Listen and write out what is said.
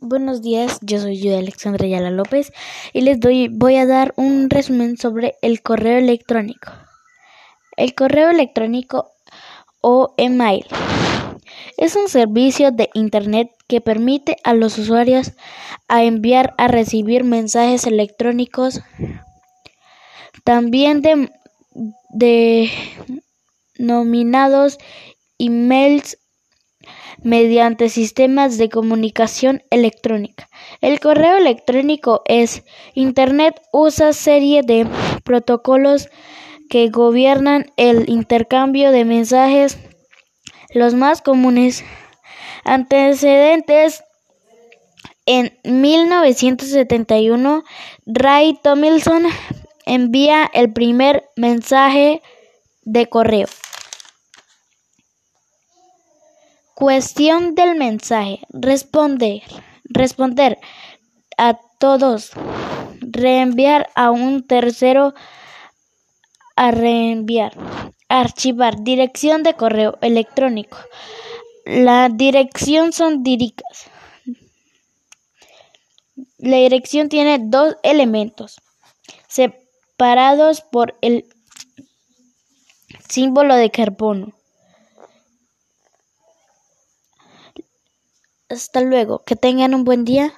Buenos días, yo soy Alexandra Ayala López y les doy, voy a dar un resumen sobre el correo electrónico. El correo electrónico o email es un servicio de Internet que permite a los usuarios a enviar a recibir mensajes electrónicos, también de, denominados emails mediante sistemas de comunicación electrónica. El correo electrónico es Internet usa serie de protocolos que gobiernan el intercambio de mensajes. Los más comunes antecedentes en 1971, Ray Tomlinson envía el primer mensaje de correo. Cuestión del mensaje. Responder. Responder a todos. Reenviar a un tercero. A reenviar. Archivar. Dirección de correo electrónico. La dirección son directas. La dirección tiene dos elementos separados por el símbolo de carbono. Hasta luego, que tengan un buen día.